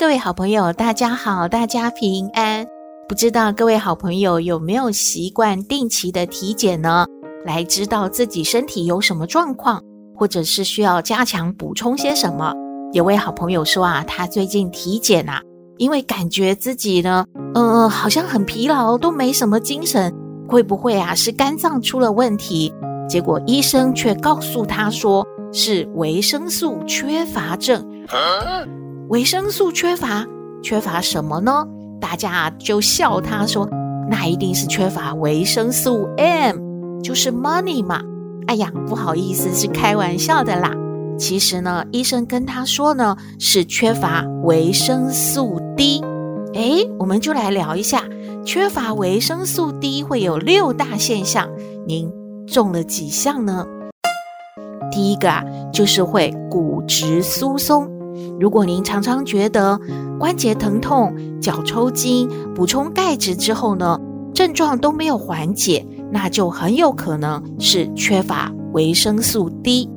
各位好朋友，大家好，大家平安。不知道各位好朋友有没有习惯定期的体检呢？来知道自己身体有什么状况，或者是需要加强补充些什么。有位好朋友说啊，他最近体检啊，因为感觉自己呢，呃，好像很疲劳，都没什么精神，会不会啊是肝脏出了问题？结果医生却告诉他说是维生素缺乏症。维生素缺乏，缺乏什么呢？大家就笑他说：“那一定是缺乏维生素 M，就是 money 嘛。”哎呀，不好意思，是开玩笑的啦。其实呢，医生跟他说呢，是缺乏维生素 D。哎，我们就来聊一下，缺乏维生素 D 会有六大现象，您中了几项呢？第一个啊，就是会骨质疏松。如果您常常觉得关节疼痛、脚抽筋，补充钙质之后呢，症状都没有缓解，那就很有可能是缺乏维生素 D。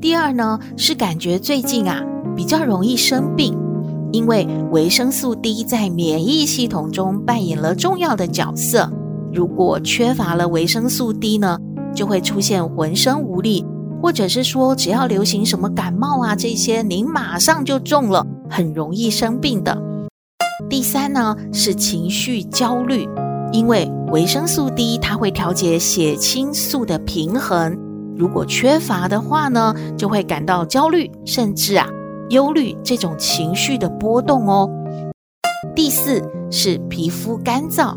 第二呢，是感觉最近啊比较容易生病，因为维生素 D 在免疫系统中扮演了重要的角色。如果缺乏了维生素 D 呢，就会出现浑身无力。或者是说，只要流行什么感冒啊，这些您马上就中了，很容易生病的。第三呢，是情绪焦虑，因为维生素 D 它会调节血清素的平衡，如果缺乏的话呢，就会感到焦虑，甚至啊忧虑这种情绪的波动哦。第四是皮肤干燥，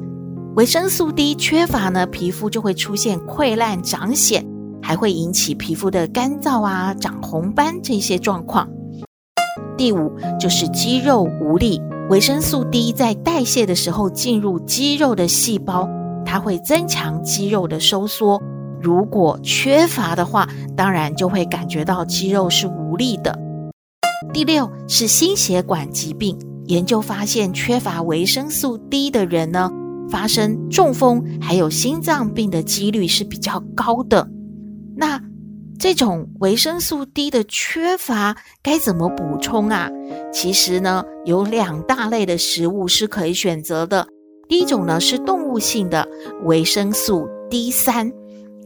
维生素 D 缺乏呢，皮肤就会出现溃烂、长癣。还会引起皮肤的干燥啊、长红斑这些状况。第五就是肌肉无力，维生素 D 在代谢的时候进入肌肉的细胞，它会增强肌肉的收缩。如果缺乏的话，当然就会感觉到肌肉是无力的。第六是心血管疾病，研究发现缺乏维生素 D 的人呢，发生中风还有心脏病的几率是比较高的。那这种维生素 D 的缺乏该怎么补充啊？其实呢，有两大类的食物是可以选择的。第一种呢是动物性的维生素 D 三，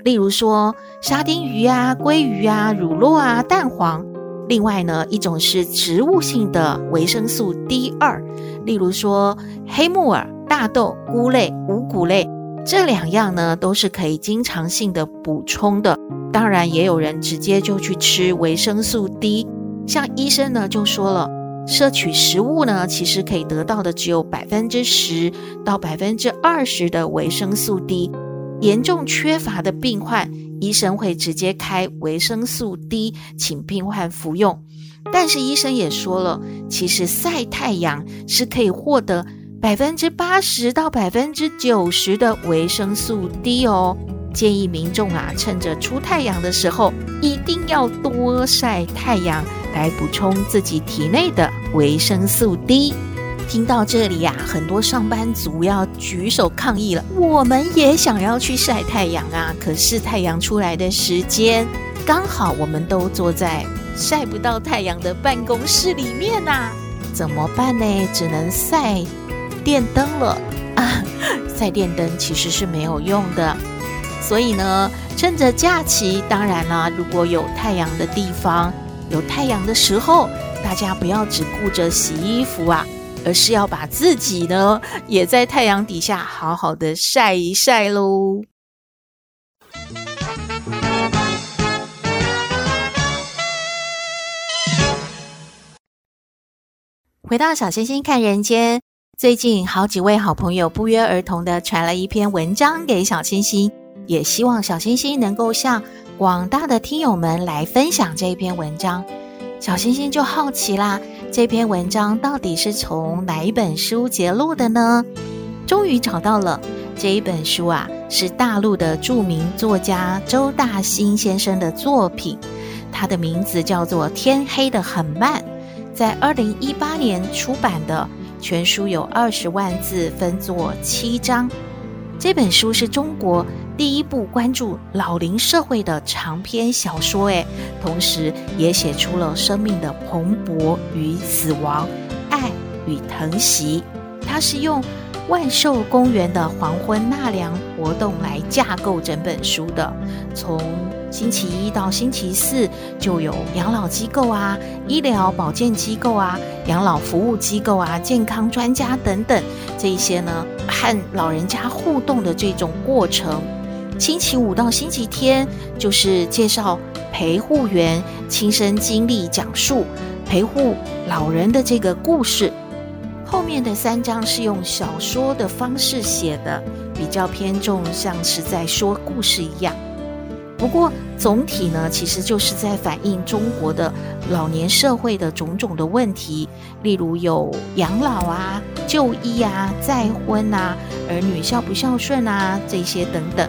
例如说沙丁鱼啊、鲑鱼啊、乳酪啊、蛋黄。另外呢，一种是植物性的维生素 D 二，例如说黑木耳、大豆、菇类、五谷类。这两样呢都是可以经常性的补充的。当然，也有人直接就去吃维生素 D，像医生呢就说了，摄取食物呢其实可以得到的只有百分之十到百分之二十的维生素 D，严重缺乏的病患，医生会直接开维生素 D，请病患服用。但是医生也说了，其实晒太阳是可以获得百分之八十到百分之九十的维生素 D 哦。建议民众啊，趁着出太阳的时候，一定要多晒太阳，来补充自己体内的维生素 D。听到这里呀、啊，很多上班族要举手抗议了。我们也想要去晒太阳啊，可是太阳出来的时间，刚好我们都坐在晒不到太阳的办公室里面呐、啊，怎么办呢？只能晒电灯了啊！晒电灯其实是没有用的。所以呢，趁着假期，当然啦，如果有太阳的地方，有太阳的时候，大家不要只顾着洗衣服啊，而是要把自己呢，也在太阳底下好好的晒一晒喽。回到小星星看人间，最近好几位好朋友不约而同的传了一篇文章给小星星。也希望小星星能够向广大的听友们来分享这篇文章。小星星就好奇啦，这篇文章到底是从哪一本书节录的呢？终于找到了，这一本书啊，是大陆的著名作家周大兴先生的作品，他的名字叫做《天黑得很慢》，在二零一八年出版的，全书有二十万字，分作七章。这本书是中国第一部关注老龄社会的长篇小说，诶，同时也写出了生命的蓬勃与死亡、爱与疼惜。它是用万寿公园的黄昏纳凉活动来架构整本书的，从星期一到星期四就有养老机构啊、医疗保健机构啊、养老服务机构啊、健康专家等等这一些呢，和老人家互动的这种过程。星期五到星期天就是介绍陪护员亲身经历讲述陪护老人的这个故事。后面的三章是用小说的方式写的，比较偏重像是在说故事一样。不过总体呢，其实就是在反映中国的老年社会的种种的问题，例如有养老啊、就医啊、再婚啊、儿女孝不孝顺啊这些等等，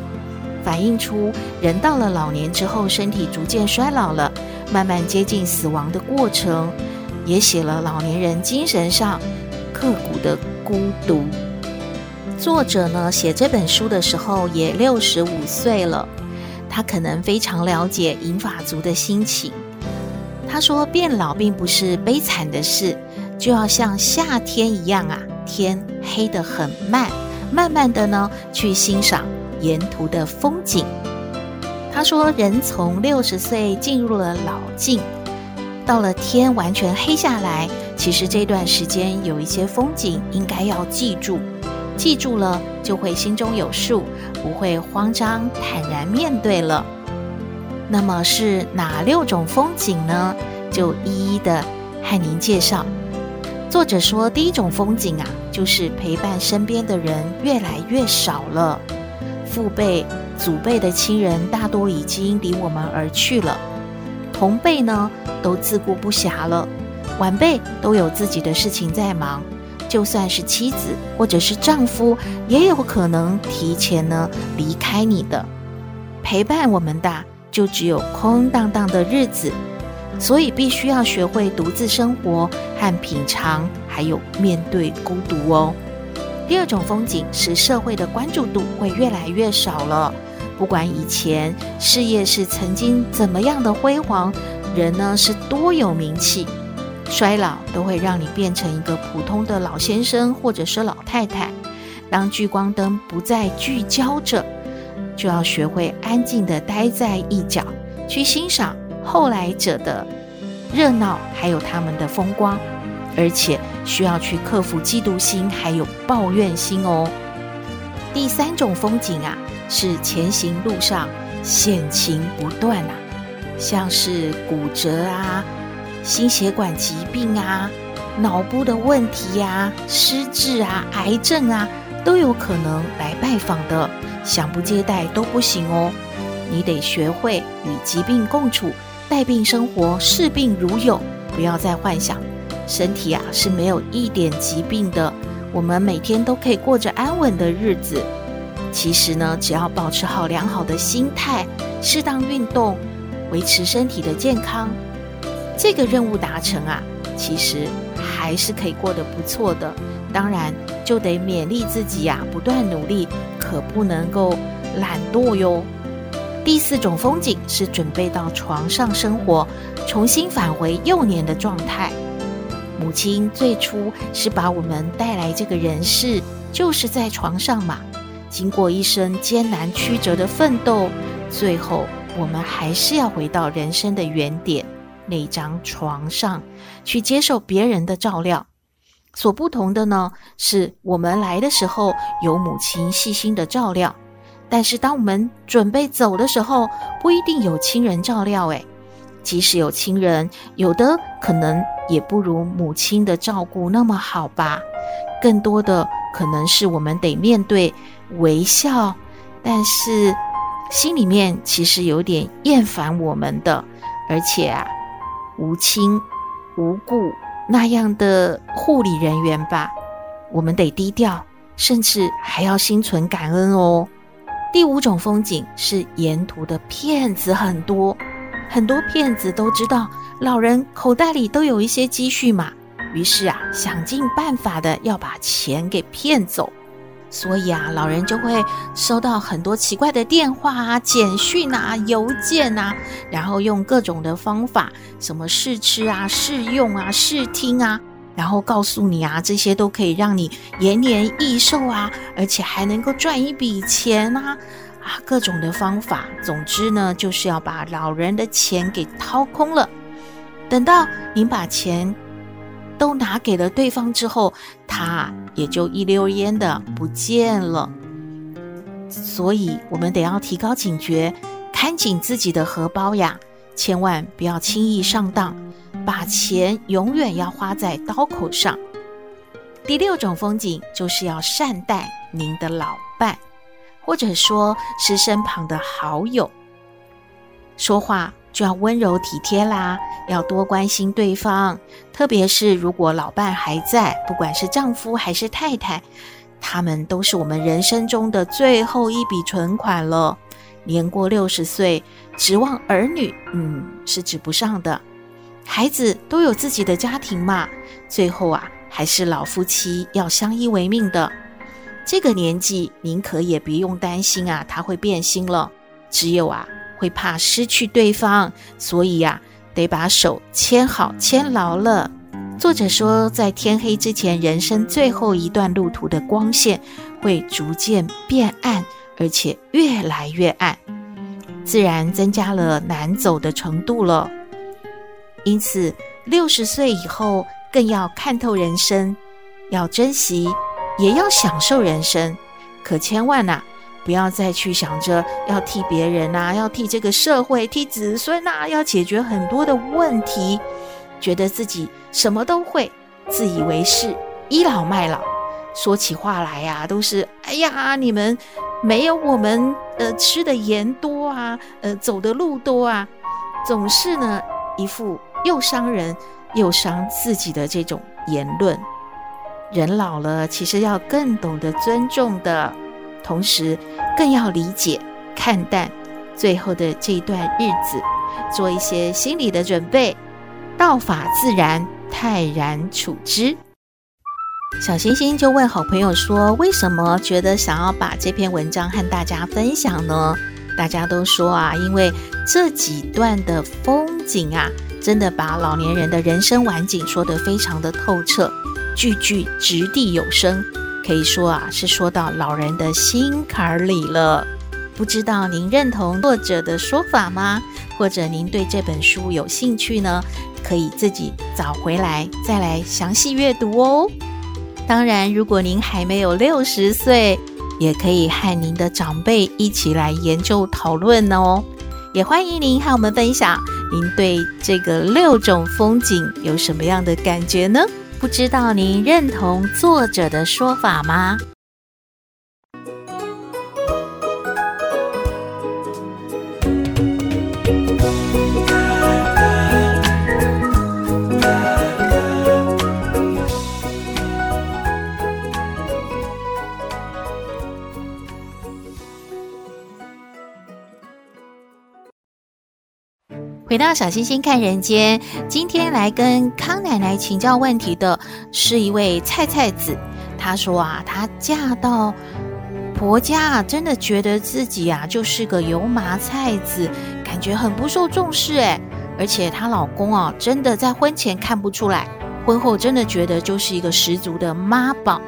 反映出人到了老年之后，身体逐渐衰老了，慢慢接近死亡的过程，也写了老年人精神上。刻骨的孤独。作者呢，写这本书的时候也六十五岁了，他可能非常了解银发族的心情。他说，变老并不是悲惨的事，就要像夏天一样啊，天黑得很慢，慢慢的呢去欣赏沿途的风景。他说，人从六十岁进入了老境，到了天完全黑下来。其实这段时间有一些风景应该要记住，记住了就会心中有数，不会慌张，坦然面对了。那么是哪六种风景呢？就一一的和您介绍。作者说，第一种风景啊，就是陪伴身边的人越来越少了，父辈、祖辈的亲人大多已经离我们而去了，同辈呢都自顾不暇了。晚辈都有自己的事情在忙，就算是妻子或者是丈夫，也有可能提前呢离开你的。陪伴我们的就只有空荡荡的日子，所以必须要学会独自生活和品尝，还有面对孤独哦。第二种风景是社会的关注度会越来越少了，不管以前事业是曾经怎么样的辉煌，人呢是多有名气。衰老都会让你变成一个普通的老先生或者是老太太。当聚光灯不再聚焦着，就要学会安静地待在一角，去欣赏后来者的热闹，还有他们的风光。而且需要去克服嫉妒心，还有抱怨心哦。第三种风景啊，是前行路上险情不断啊，像是骨折啊。心血管疾病啊，脑部的问题呀、啊，失智啊，癌症啊，都有可能来拜访的，想不接待都不行哦。你得学会与疾病共处，带病生活，视病如友。不要再幻想身体啊是没有一点疾病的，我们每天都可以过着安稳的日子。其实呢，只要保持好良好的心态，适当运动，维持身体的健康。这个任务达成啊，其实还是可以过得不错的。当然，就得勉励自己呀、啊，不断努力，可不能够懒惰哟。第四种风景是准备到床上生活，重新返回幼年的状态。母亲最初是把我们带来这个人世，就是在床上嘛。经过一生艰难曲折的奋斗，最后我们还是要回到人生的原点。那张床上去接受别人的照料，所不同的呢，是我们来的时候有母亲细心的照料，但是当我们准备走的时候，不一定有亲人照料。诶，即使有亲人，有的可能也不如母亲的照顾那么好吧。更多的可能是我们得面对微笑，但是心里面其实有点厌烦我们的，而且啊。无亲无故那样的护理人员吧。我们得低调，甚至还要心存感恩哦。第五种风景是沿途的骗子很多，很多骗子都知道老人口袋里都有一些积蓄嘛，于是啊，想尽办法的要把钱给骗走。所以啊，老人就会收到很多奇怪的电话啊、简讯啊、邮件啊，然后用各种的方法，什么试吃啊、试用啊、试听啊，然后告诉你啊，这些都可以让你延年益寿啊，而且还能够赚一笔钱啊，啊，各种的方法。总之呢，就是要把老人的钱给掏空了。等到您把钱都拿给了对方之后，他也就一溜烟的不见了。所以，我们得要提高警觉，看紧自己的荷包呀，千万不要轻易上当，把钱永远要花在刀口上。第六种风景就是要善待您的老伴，或者说是身旁的好友，说话。就要温柔体贴啦，要多关心对方。特别是如果老伴还在，不管是丈夫还是太太，他们都是我们人生中的最后一笔存款了。年过六十岁，指望儿女，嗯，是指不上的。孩子都有自己的家庭嘛，最后啊，还是老夫妻要相依为命的。这个年纪，您可也不用担心啊，他会变心了。只有啊。会怕失去对方，所以呀，得把手牵好、牵牢了。作者说，在天黑之前，人生最后一段路途的光线会逐渐变暗，而且越来越暗，自然增加了难走的程度了。因此，六十岁以后更要看透人生，要珍惜，也要享受人生，可千万呐、不要再去想着要替别人呐、啊，要替这个社会、替子孙呐、啊，要解决很多的问题，觉得自己什么都会，自以为是，倚老卖老，说起话来呀、都是哎呀，你们没有我们呃吃的盐多啊，呃走的路多啊，总是呢一副又伤人又伤自己的这种言论。人老了，其实要更懂得尊重的。同时，更要理解、看淡最后的这段日子，做一些心理的准备，道法自然，泰然处之。小星星就问好朋友说：“为什么觉得想要把这篇文章和大家分享呢？”大家都说啊，因为这几段的风景啊，真的把老年人的人生晚景说得非常的透彻，句句掷地有声。可以说啊，是说到老人的心坎里了。不知道您认同作者的说法吗？或者您对这本书有兴趣呢？可以自己找回来再来详细阅读哦。当然，如果您还没有六十岁，也可以和您的长辈一起来研究讨论哦。也欢迎您和我们分享您对这个六种风景有什么样的感觉呢？不知道您认同作者的说法吗？回到小星星看人间，今天来跟康奶奶请教问题的是一位菜菜子。她说啊，她嫁到婆家啊，真的觉得自己啊就是个油麻菜子，感觉很不受重视诶。而且她老公啊，真的在婚前看不出来，婚后真的觉得就是一个十足的妈宝。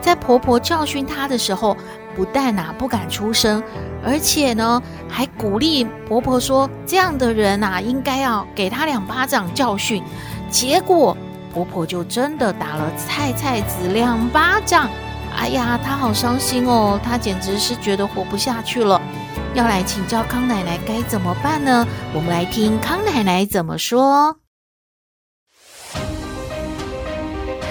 在婆婆教训她的时候，不但呐、不敢出声，而且呢还鼓励婆婆说：“这样的人呐、啊，应该要给他两巴掌教训。”结果婆婆就真的打了菜菜子两巴掌。哎呀，她好伤心哦，她简直是觉得活不下去了，要来请教康奶奶该怎么办呢？我们来听康奶奶怎么说。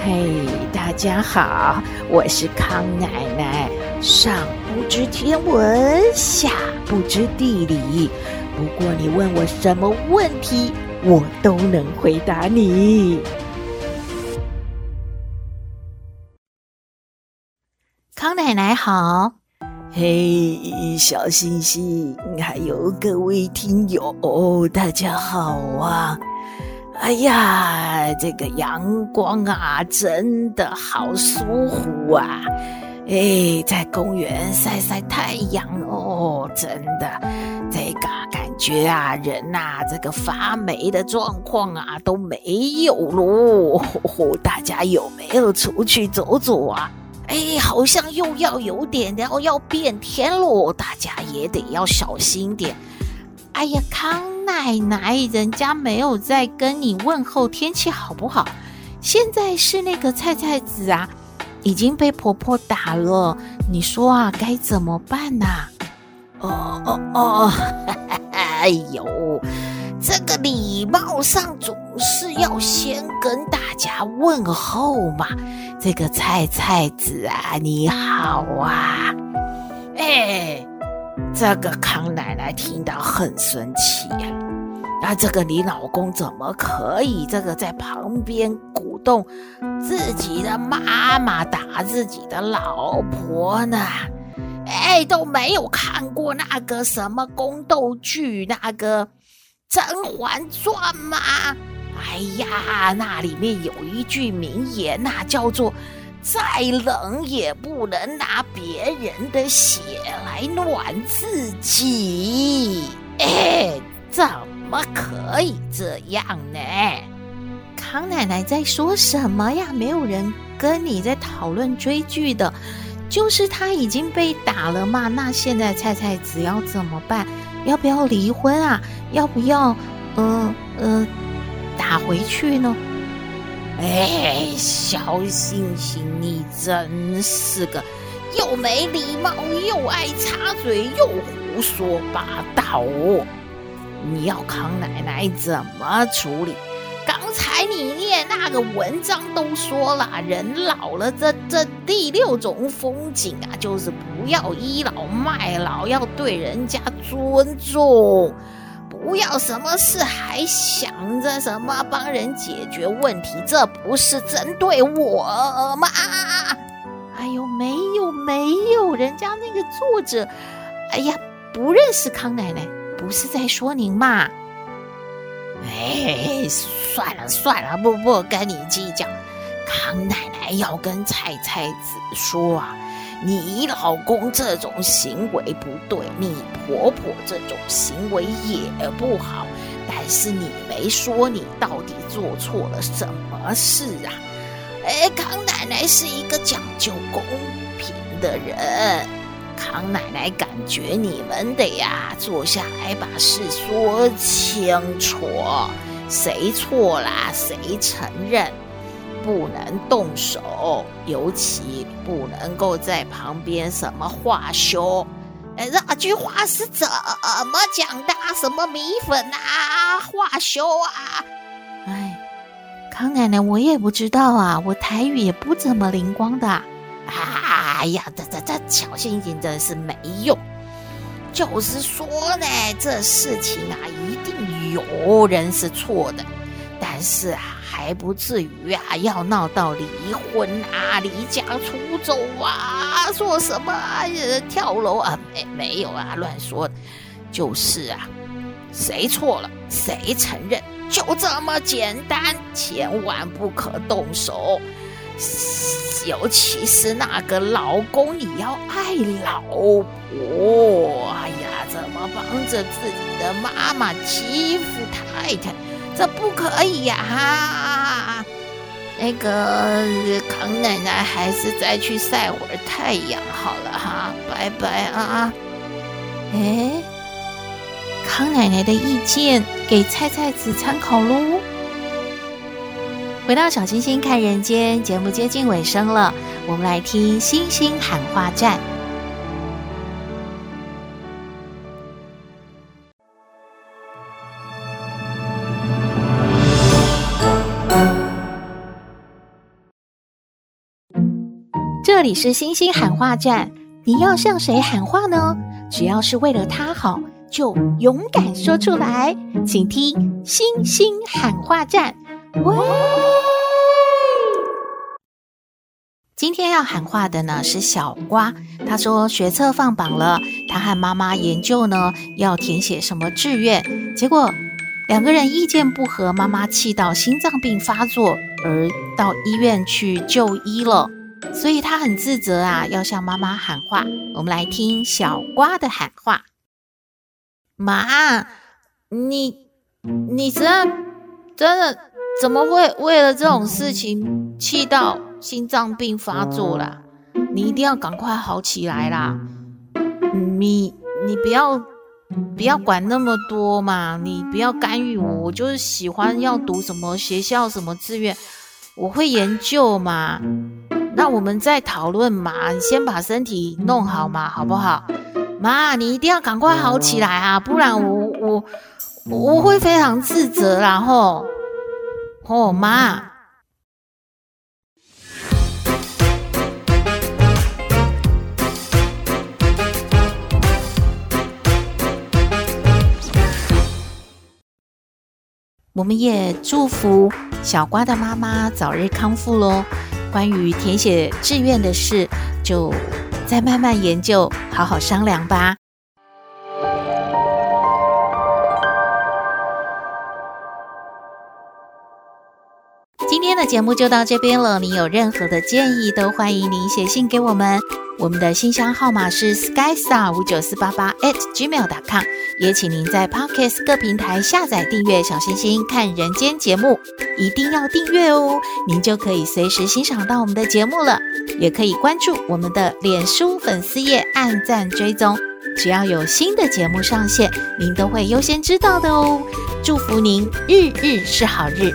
嘿，大家好，我是康奶奶。上不知天文，下不知地理。不过你问我什么问题，我都能回答你。康奶奶好，嘿，小星星，还有各位听友，大家好啊！哎呀，这个阳光啊，真的好舒服啊！哎，在公园晒晒太阳哦，真的，这个感觉啊，人呐、啊，这个发霉的状况啊都没有喽。大家有没有出去走走啊？哎，好像又要有点，然后要变天喽，大家也得要小心点。哎呀，康奶奶，人家没有在跟你问候天气好不好？现在是那个菜菜子啊，已经被婆婆打了，你说啊，该怎么办呐？哦哦哦，哎呦，这个礼貌上总是要先跟大家问候嘛。这个菜菜子啊，你好啊！哎，这个康奶奶听到很生气呀。那这个你老公怎么可以这个在旁边鼓动自己的妈妈打自己的老婆呢？哎，都没有看过那个什么宫斗剧，那个《甄嬛传》吗？哎呀，那里面有一句名言呐，叫做“再冷也不能拿别人的血来暖自己”。样呢？康奶奶在说什么呀？没有人跟你在讨论追剧的，就是他已经被打了嘛。那现在菜菜子要怎么办？要不要离婚啊？要不要？呃呃。打回去呢？哎，小星星，你真是个又没礼貌，又爱插嘴，又胡说八道哦！你要康奶奶怎么处理？刚才你念那个文章都说了，人老了，这这第六种风景啊，就是不要倚老卖老，要对人家尊重。不要什么事还想着什么帮人解决问题，这不是针对我吗？哎呦，没有没有，人家那个作者，哎呀，不认识康奶奶，不是在说您嘛？哎，算了算了，不不跟你计较。康奶奶要跟菜菜子说啊。你老公这种行为不对，你婆婆这种行为也不好，但是你没说你到底做错了什么事啊？哎，康奶奶是一个讲究公平的人，康奶奶感觉你们得呀坐下来把事说清楚，谁错了？谁承认。不能动手，尤其不能够在旁边什么话休。那句话是怎么讲的？什么米粉啊，话休啊？哎，康奶奶，我也不知道啊，我台语也不怎么灵光的。哎呀，这这这小心心真是没用。就是说呢，这事情啊，一定有人是错的，但是啊。还不至于啊，要闹到离婚啊，离家出走啊，说什么跳楼啊？没没有啊，乱说。就是啊，谁错了谁承认，就这么简单，千万不可动手。尤其是那个老公，你要爱老婆。哎呀，怎么帮着自己的妈妈欺负太太？这不可以呀！哈，那个康奶奶还是再去晒会儿太阳好了哈，拜拜啊！哎，康奶奶的意见给菜菜子参考喽。回到小星星看人间节目接近尾声了，我们来听星星喊话站。这里是星星喊话站，你要向谁喊话呢？只要是为了他好，就勇敢说出来。请听星星喊话站。喂，今天要喊话的呢是小瓜，他说学测放榜了，他和妈妈研究呢要填写什么志愿，结果两个人意见不合，妈妈气到心脏病发作而到医院去就医了，所以他很自责啊，要向妈妈喊话。我们来听小瓜的喊话：妈，你你这真的怎么会为了这种事情气到？心脏病发作了，你一定要赶快好起来啦！你你不要不要管那么多嘛，你不要干预我，我就是喜欢要读什么学校什么志愿，我会研究嘛。那我们再讨论嘛，你先把身体弄好嘛，好不好？妈，你一定要赶快好起来啊，不然我我我会非常自责然后！吼，妈。我们也祝福小瓜的妈妈早日康复喽。关于填写志愿的事，就再慢慢研究，好好商量吧。节目就到这边了。你有任何的建议，都欢迎您写信给我们。我们的信箱号码是 skystar 五九四八八 at gmail.com，也请您在 Podcast 各平台下载订阅小星星看人间节目，一定要订阅哦，您就可以随时欣赏到我们的节目了。也可以关注我们的脸书粉丝页，按赞追踪，只要有新的节目上线，您都会优先知道的哦。祝福您日日是好日，